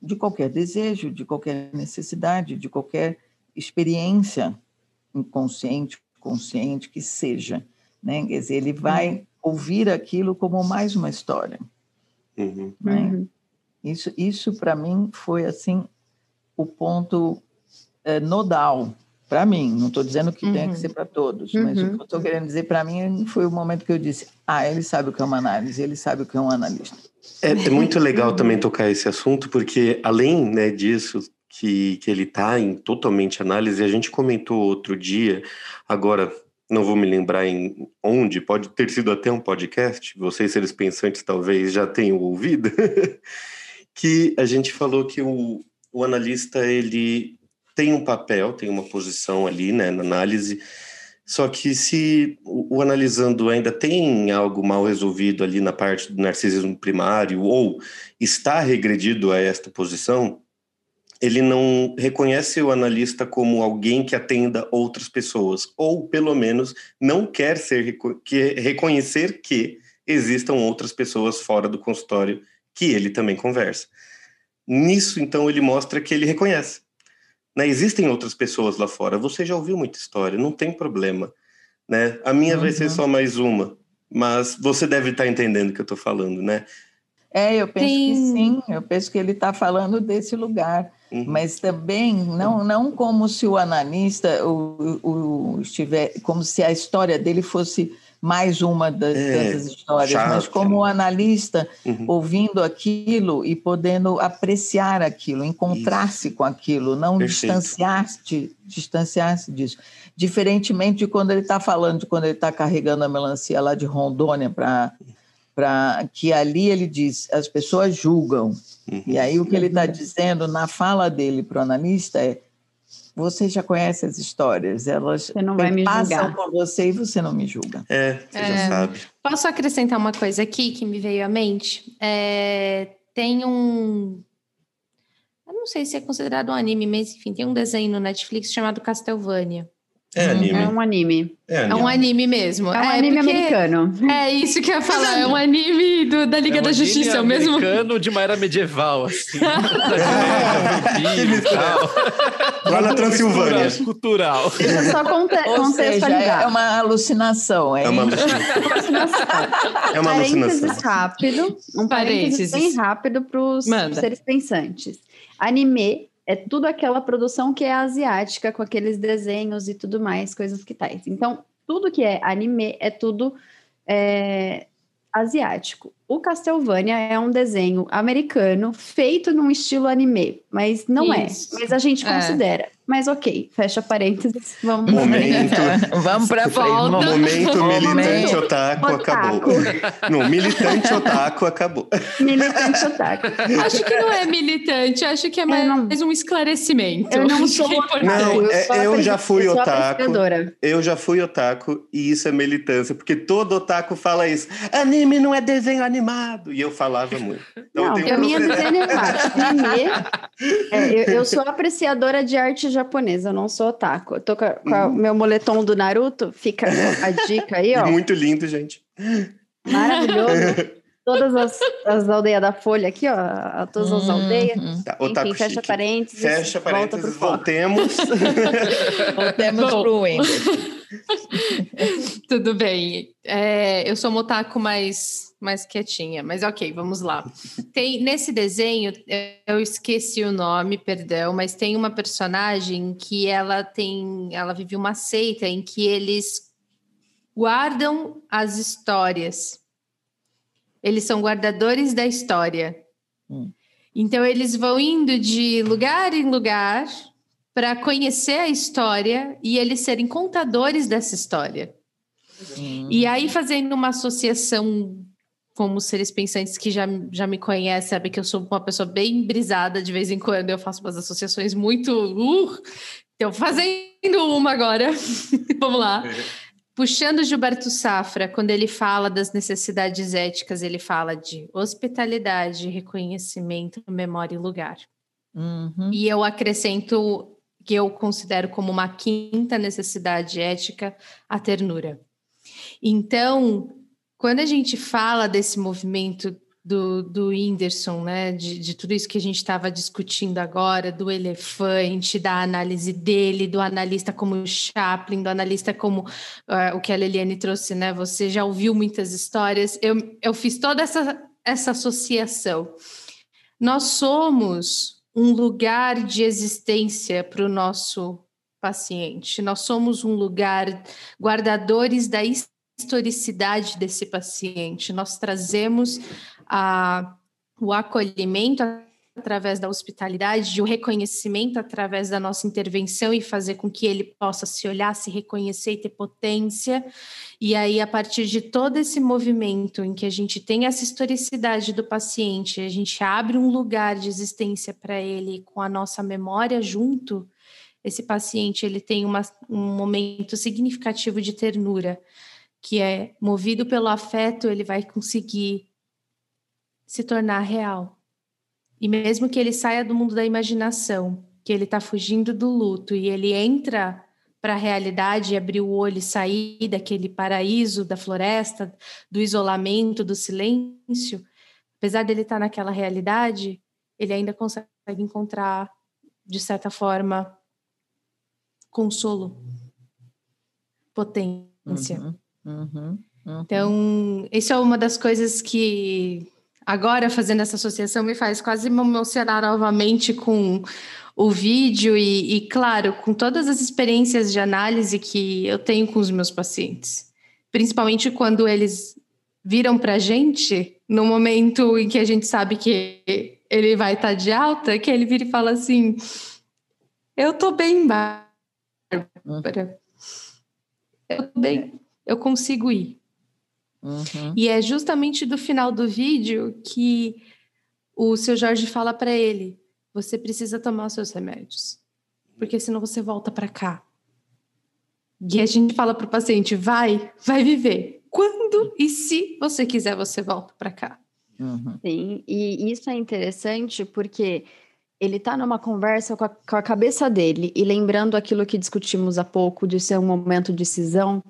de qualquer desejo, de qualquer necessidade, de qualquer experiência inconsciente consciente que seja. Né? Quer dizer, ele vai uhum. ouvir aquilo como mais uma história. Uhum. Né? Uhum. Isso, isso para mim, foi assim o ponto é, nodal para mim. Não estou dizendo que uhum. tem que ser para todos, mas o uhum. que eu estou querendo dizer para mim foi o momento que eu disse: ah, ele sabe o que é uma análise, ele sabe o que é um analista. É, é muito legal também tocar esse assunto, porque além né, disso, que, que ele está em totalmente análise. A gente comentou outro dia, agora não vou me lembrar em onde, pode ter sido até um podcast, vocês seres pensantes talvez já tenham ouvido, que a gente falou que o, o analista ele tem um papel, tem uma posição ali né, na análise, só que se o, o, analisando ainda tem algo mal resolvido ali na parte do narcisismo primário ou está regredido a esta posição, ele não reconhece o analista como alguém que atenda outras pessoas, ou pelo menos não quer ser que, reconhecer que existam outras pessoas fora do consultório que ele também conversa. Nisso, então, ele mostra que ele reconhece. Né? Existem outras pessoas lá fora. Você já ouviu muita história, não tem problema. Né? A minha uhum. vai ser uhum. só mais uma, mas você deve estar entendendo o que eu estou falando, né? É, eu penso Tem... que sim, eu penso que ele está falando desse lugar. Uhum. Mas também não, não como se o analista o, o, estiver, como se a história dele fosse mais uma das, é, das histórias, chato. mas como o analista uhum. ouvindo aquilo e podendo apreciar aquilo, encontrar-se com aquilo, não distanciar-se distanciar disso. Diferentemente de quando ele está falando, de quando ele está carregando a melancia lá de Rondônia para para que ali ele diz as pessoas julgam uhum. e aí o que ele está dizendo na fala dele para o analista é você já conhece as histórias, elas você não vai me passam com você e você não me julga. É, você é, já sabe. Posso acrescentar uma coisa aqui que me veio à mente? É, tem um. Eu não sei se é considerado um anime, mas enfim, tem um desenho no Netflix chamado Castlevania. É anime. É um anime. É, anime. é um anime mesmo. É um é anime americano. É isso que eu ia falar. É um anime do, da Liga é um da Justiça, é o mesmo. americano de uma era medieval, assim. Lá na Transilvânia. Cultural. Deixa eu só conte contextualizar. é uma alucinação. É, é uma alucinação. é uma alucinação. rápido. Um parênteses, parênteses bem rápido para os seres pensantes. Anime é tudo aquela produção que é asiática, com aqueles desenhos e tudo mais, coisas que tais. Então, tudo que é anime é tudo é, asiático. O Castlevania é um desenho americano feito num estilo anime, mas não é. Isso. é. Mas a gente é. considera. Mas ok, fecha parênteses. Vamos momento, vamos para frente. Momento militante otaku, otaku, acabou. Não, militante otaku acabou. Militante otaku. Acho que não é militante, acho que é mais, não, um esclarecimento. Eu não sou otaku. Não, eu, é, eu já fui eu otaku. Eu já fui otaku e isso é militância, porque todo otaku fala isso. Anime não é desenho animado. E eu falava muito. Então, não, eu, eu minha animado. Anime, é, eu, eu sou apreciadora de arte japonesa, eu não sou otaku. Eu tô com, o uhum. meu moletom do Naruto, fica a dica aí, ó. Muito lindo, gente. Maravilhoso. Todas as, as aldeias da Folha aqui, ó. Todas as uhum. aldeias. Tá, Enfim, fecha chique. parênteses. Fecha parênteses, voltemos. voltemos para o Tudo bem. É, eu sou um otaku mais, mais quietinha, mas ok, vamos lá. Tem Nesse desenho, eu esqueci o nome, perdão, mas tem uma personagem que ela tem. Ela vive uma seita em que eles guardam as histórias eles são guardadores da história. Hum. Então, eles vão indo de lugar em lugar para conhecer a história e eles serem contadores dessa história. Hum. E aí, fazendo uma associação como seres pensantes que já, já me conhecem, sabe que eu sou uma pessoa bem brisada de vez em quando, eu faço umas associações muito. Uh, então, fazendo uma agora. Vamos lá. Puxando Gilberto Safra, quando ele fala das necessidades éticas, ele fala de hospitalidade, reconhecimento, memória e lugar. Uhum. E eu acrescento que eu considero como uma quinta necessidade ética a ternura. Então, quando a gente fala desse movimento do, do Whindersson, né? De, de tudo isso que a gente estava discutindo agora, do elefante, da análise dele, do analista como Chaplin, do analista como uh, o que a Leliane trouxe, né? Você já ouviu muitas histórias. Eu, eu fiz toda essa, essa associação. Nós somos um lugar de existência para o nosso paciente. Nós somos um lugar guardadores da historicidade desse paciente. Nós trazemos a, o acolhimento através da hospitalidade, o reconhecimento através da nossa intervenção e fazer com que ele possa se olhar, se reconhecer e ter potência. E aí, a partir de todo esse movimento em que a gente tem essa historicidade do paciente, a gente abre um lugar de existência para ele com a nossa memória junto, esse paciente ele tem uma, um momento significativo de ternura, que é movido pelo afeto, ele vai conseguir se tornar real. E mesmo que ele saia do mundo da imaginação, que ele está fugindo do luto e ele entra para a realidade, abrir o olho e sair daquele paraíso da floresta, do isolamento, do silêncio, apesar dele estar tá naquela realidade, ele ainda consegue encontrar, de certa forma, consolo, potência. Uhum, uhum, uhum. Então, isso é uma das coisas que agora fazendo essa associação me faz quase me emocionar novamente com o vídeo e, e, claro, com todas as experiências de análise que eu tenho com os meus pacientes, principalmente quando eles viram para a gente no momento em que a gente sabe que ele vai estar tá de alta, que ele vira e fala assim: Eu tô bem, Bárbara. Eu tô bem, eu consigo ir. Uhum. E é justamente do final do vídeo que o seu Jorge fala para ele: você precisa tomar os seus remédios, porque senão você volta para cá. E a gente fala para o paciente: vai, vai viver. Quando e se você quiser, você volta para cá. Uhum. Sim, e isso é interessante porque ele está numa conversa com a, com a, cabeça dele e lembrando aquilo que discutimos há pouco de ser um momento de cisão,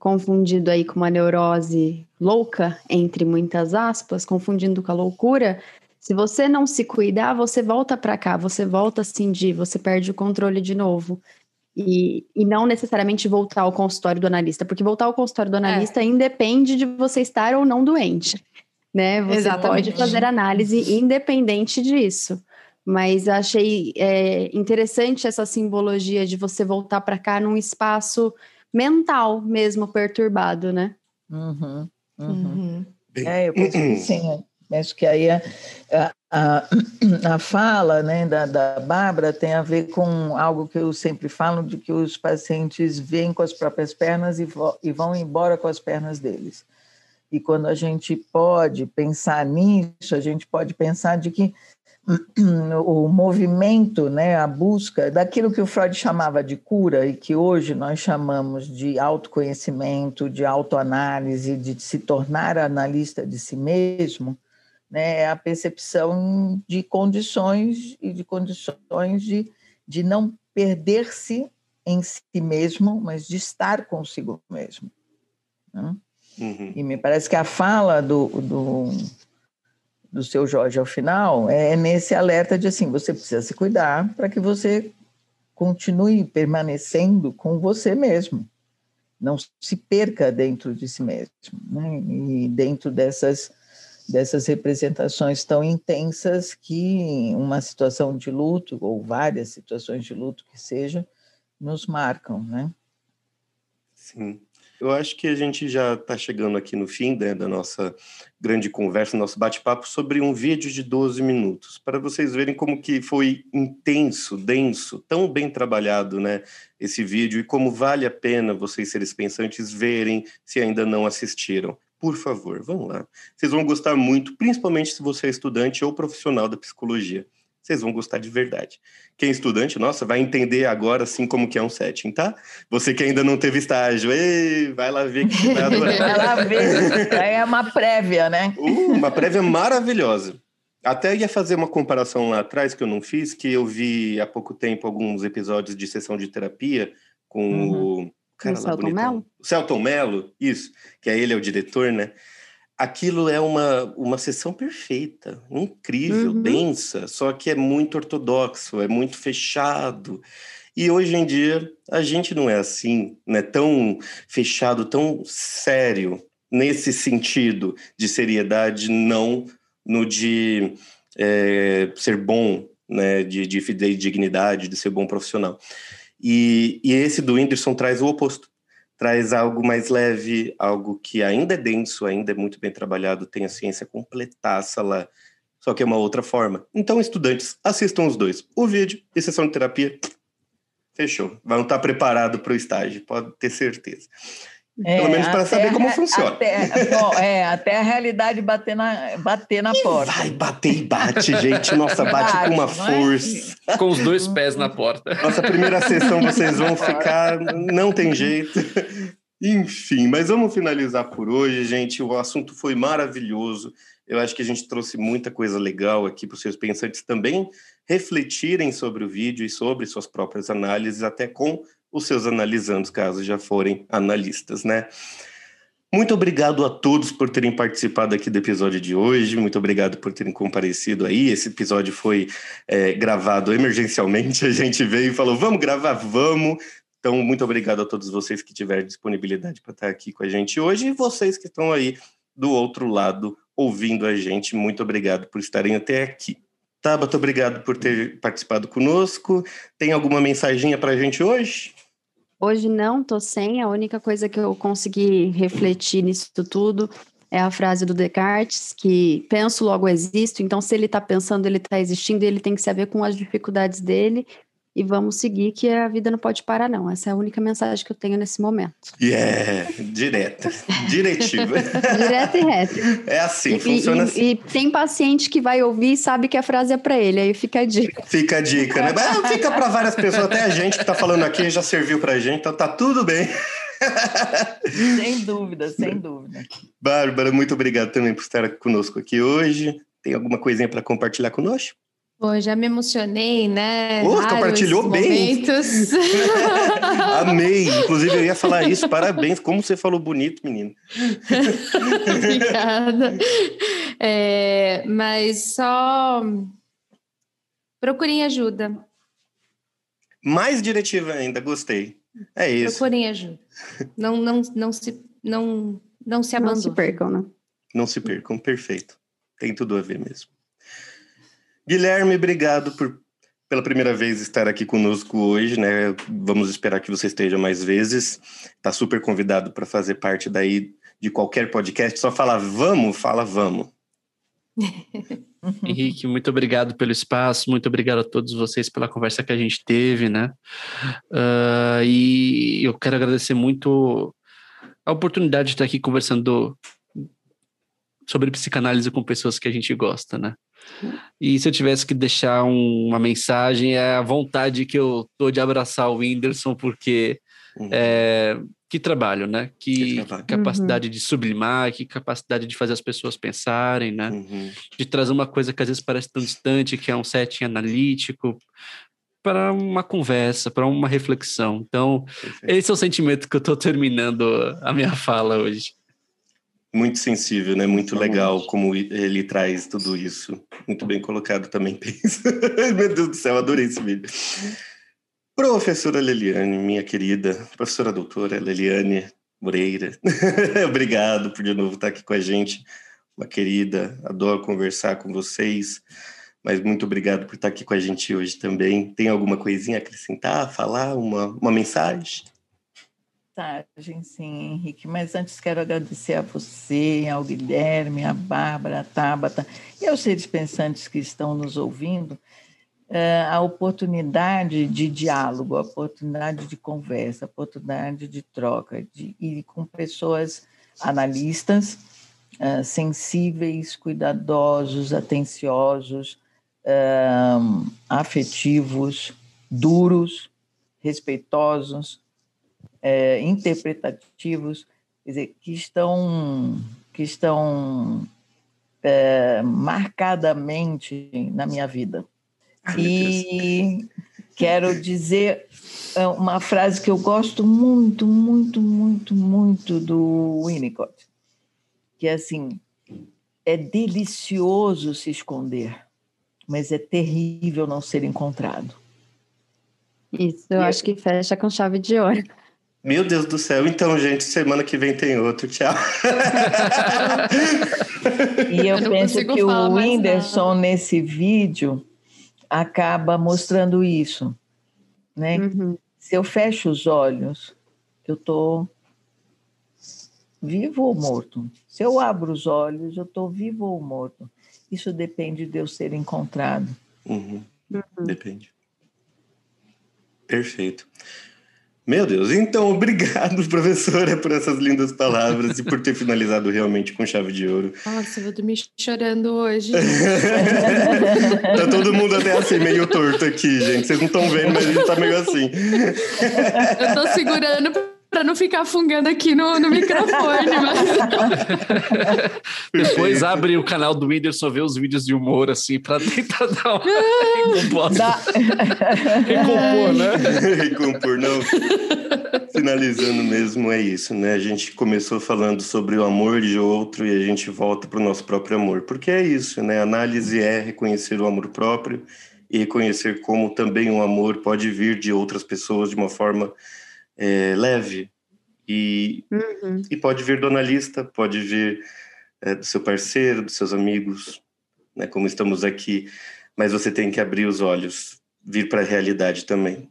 confundido aí com uma neurose louca, entre muitas aspas, confundindo com a loucura, se você não se cuidar, você volta para cá, você volta a cindir, você perde o controle de novo. E, e não necessariamente voltar ao consultório do analista, porque voltar ao consultório do é. analista é. independe de você estar ou não doente. Né? Você Exatamente. pode fazer análise independente disso. Mas achei é, interessante essa simbologia de você voltar para cá num espaço mental mesmo perturbado, né? Uhum, uhum. Uhum. É, eu penso que sim. Acho que aí a, a, a fala né, da, da Bárbara tem a ver com algo que eu sempre falo, de que os pacientes vêm com as próprias pernas e, vo, e vão embora com as pernas deles. E quando a gente pode pensar nisso, a gente pode pensar de que o movimento, né, a busca daquilo que o Freud chamava de cura e que hoje nós chamamos de autoconhecimento, de autoanálise, de se tornar analista de si mesmo, né, a percepção de condições e de condições de, de não perder-se em si mesmo, mas de estar consigo mesmo. Né? Uhum. E me parece que a fala do, do, do seu Jorge ao final é nesse alerta de assim, você precisa se cuidar para que você continue permanecendo com você mesmo, não se perca dentro de si mesmo, né? e dentro dessas dessas representações tão intensas que uma situação de luto, ou várias situações de luto que seja, nos marcam, né? Sim. Eu acho que a gente já está chegando aqui no fim né, da nossa grande conversa, nosso bate-papo sobre um vídeo de 12 minutos, para vocês verem como que foi intenso, denso, tão bem trabalhado, né, esse vídeo e como vale a pena vocês seres pensantes verem se ainda não assistiram. Por favor, vamos lá. Vocês vão gostar muito, principalmente se você é estudante ou profissional da psicologia. Vocês vão gostar de verdade. Quem é estudante, nossa, vai entender agora sim como que é um setting, tá? Você que ainda não teve estágio, ei, vai lá ver que vai adorar. vai lá ver. Aí é uma prévia, né? Uh, uma prévia maravilhosa. Até ia fazer uma comparação lá atrás que eu não fiz, que eu vi há pouco tempo alguns episódios de sessão de terapia com uhum. o cara o lá Celton Mello? Celton Mello, isso, que aí ele é o diretor, né? Aquilo é uma, uma sessão perfeita, incrível, uhum. densa, só que é muito ortodoxo, é muito fechado. E hoje em dia a gente não é assim, né? Tão fechado, tão sério nesse sentido de seriedade, não no de é, ser bom, né? De, de, de dignidade, de ser bom profissional. E, e esse do Whindersson traz o oposto. Traz algo mais leve, algo que ainda é denso, ainda é muito bem trabalhado, tem a ciência completaça lá, só que é uma outra forma. Então, estudantes, assistam os dois. O vídeo e sessão de terapia, fechou. Vão estar preparados para o estágio, pode ter certeza. É, Pelo menos para saber como funciona. Até, bom, é, até a realidade bater na, bater na e porta. Vai bater e bate, gente. Nossa, bate, bate com uma força. É? Com os dois pés na porta. Nossa primeira sessão vocês vão ficar. Não tem jeito. Enfim, mas vamos finalizar por hoje, gente. O assunto foi maravilhoso. Eu acho que a gente trouxe muita coisa legal aqui para os seus pensantes também refletirem sobre o vídeo e sobre suas próprias análises, até com os seus analisandos, caso já forem analistas, né? Muito obrigado a todos por terem participado aqui do episódio de hoje. Muito obrigado por terem comparecido aí. Esse episódio foi é, gravado emergencialmente. A gente veio e falou: vamos gravar, vamos. Então, muito obrigado a todos vocês que tiveram disponibilidade para estar aqui com a gente hoje e vocês que estão aí do outro lado ouvindo a gente. Muito obrigado por estarem até aqui. Tabata, obrigado por ter participado conosco. Tem alguma mensaginha para a gente hoje? Hoje não, tô sem. A única coisa que eu consegui refletir nisso tudo é a frase do Descartes, que penso, logo existo. Então, se ele está pensando, ele está existindo, ele tem que saber com as dificuldades dele e vamos seguir que a vida não pode parar não. Essa é a única mensagem que eu tenho nesse momento. Yeah, direta, diretiva. Direta e reta. É assim, e, funciona e, assim. E tem paciente que vai ouvir e sabe que a frase é para ele, aí fica a dica. Fica a dica, né? Mas fica para várias pessoas, até a gente que está falando aqui já serviu para a gente, então tá tudo bem. sem dúvida, sem dúvida. Bárbara, muito obrigado também por estar conosco aqui hoje. Tem alguma coisinha para compartilhar conosco? Pô, já me emocionei, né? Oh, compartilhou bem. Amei. Inclusive, eu ia falar isso. Parabéns. Como você falou bonito, menino. Obrigada. É, mas só procurem ajuda. Mais diretiva ainda, gostei. É isso. Procurem ajuda. Não, não, não se, não, não se abandonem. Não se percam, né? Não se percam, perfeito. Tem tudo a ver mesmo. Guilherme, obrigado por pela primeira vez estar aqui conosco hoje, né? Vamos esperar que você esteja mais vezes. Está super convidado para fazer parte daí de qualquer podcast. Só fala vamos, fala vamos. Henrique, muito obrigado pelo espaço, muito obrigado a todos vocês pela conversa que a gente teve, né? Uh, e eu quero agradecer muito a oportunidade de estar aqui conversando sobre psicanálise com pessoas que a gente gosta, né? E se eu tivesse que deixar um, uma mensagem, é a vontade que eu tô de abraçar o Whindersson, porque uhum. é, que trabalho, né? Que, que capacidade uhum. de sublimar, que capacidade de fazer as pessoas pensarem, né? Uhum. De trazer uma coisa que às vezes parece tão distante, que é um setting analítico, para uma conversa, para uma reflexão. Então, Perfeito. esse é o sentimento que eu estou terminando a minha fala hoje muito sensível, né? Muito legal como ele traz tudo isso. Muito bem colocado também, penso. Meu Deus do céu, adorei esse vídeo. Professora Leliane, minha querida, professora doutora Leliane Moreira, obrigado por de novo estar aqui com a gente. Uma querida, adoro conversar com vocês, mas muito obrigado por estar aqui com a gente hoje também. Tem alguma coisinha a acrescentar, falar, uma, uma mensagem? Sim, Henrique, mas antes quero agradecer a você, ao Guilherme, a Bárbara, a Tabata e aos seres pensantes que estão nos ouvindo eh, a oportunidade de diálogo, a oportunidade de conversa, a oportunidade de troca, de ir com pessoas analistas, eh, sensíveis, cuidadosos, atenciosos, eh, afetivos, duros, respeitosos, é, interpretativos, quer dizer, que estão, que estão é, marcadamente na minha vida. e quero dizer é, uma frase que eu gosto muito, muito, muito, muito do Winnicott, que é assim: é delicioso se esconder, mas é terrível não ser encontrado. Isso, eu e acho que fecha com chave de ouro. Meu Deus do céu. Então, gente, semana que vem tem outro. Tchau. e eu, eu penso que o Whindersson, nesse vídeo, acaba mostrando isso. Né? Uhum. Se eu fecho os olhos, eu estou vivo ou morto. Se eu abro os olhos, eu estou vivo ou morto. Isso depende de eu ser encontrado. Uhum. Uhum. Depende. Perfeito. Meu Deus, então obrigado, professora, por essas lindas palavras e por ter finalizado realmente com chave de ouro. Nossa, eu vou dormir chorando hoje. tá todo mundo até assim, meio torto aqui, gente. Vocês não estão vendo, mas a gente tá meio assim. eu tô segurando para não ficar fungando aqui no, no microfone. Mas... Depois abre o canal do Whindersson, vê os vídeos de humor, assim, para tentar dar uma recomposta. Recompor, né? Recompor, não. Finalizando mesmo, é isso, né? A gente começou falando sobre o amor de outro e a gente volta para o nosso próprio amor. Porque é isso, né? Análise é reconhecer o amor próprio e reconhecer como também o amor pode vir de outras pessoas de uma forma é, leve e, uhum. e pode vir do analista, pode vir é, do seu parceiro, dos seus amigos, né, como estamos aqui, mas você tem que abrir os olhos, vir para a realidade também.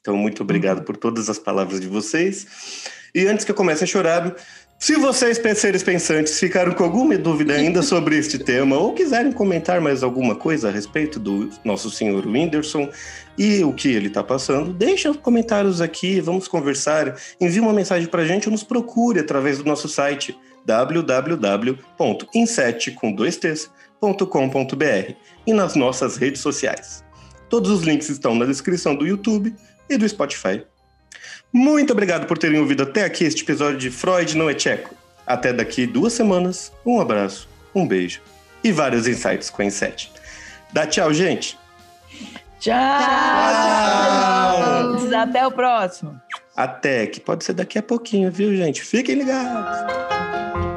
Então, muito obrigado uhum. por todas as palavras de vocês. E antes que eu comece a chorar, se vocês, seres pensantes, ficaram com alguma dúvida ainda sobre este tema ou quiserem comentar mais alguma coisa a respeito do nosso senhor Whindersson e o que ele está passando, deixem os comentários aqui, vamos conversar. Envie uma mensagem para a gente ou nos procure através do nosso site www.inset.com.br e nas nossas redes sociais. Todos os links estão na descrição do YouTube e do Spotify. Muito obrigado por terem ouvido até aqui este episódio de Freud não é Tcheco. Até daqui duas semanas, um abraço, um beijo e vários insights com a Inset. Dá tchau, gente! Tchau! tchau. Até o próximo. Até, que pode ser daqui a pouquinho, viu, gente? Fiquem ligados!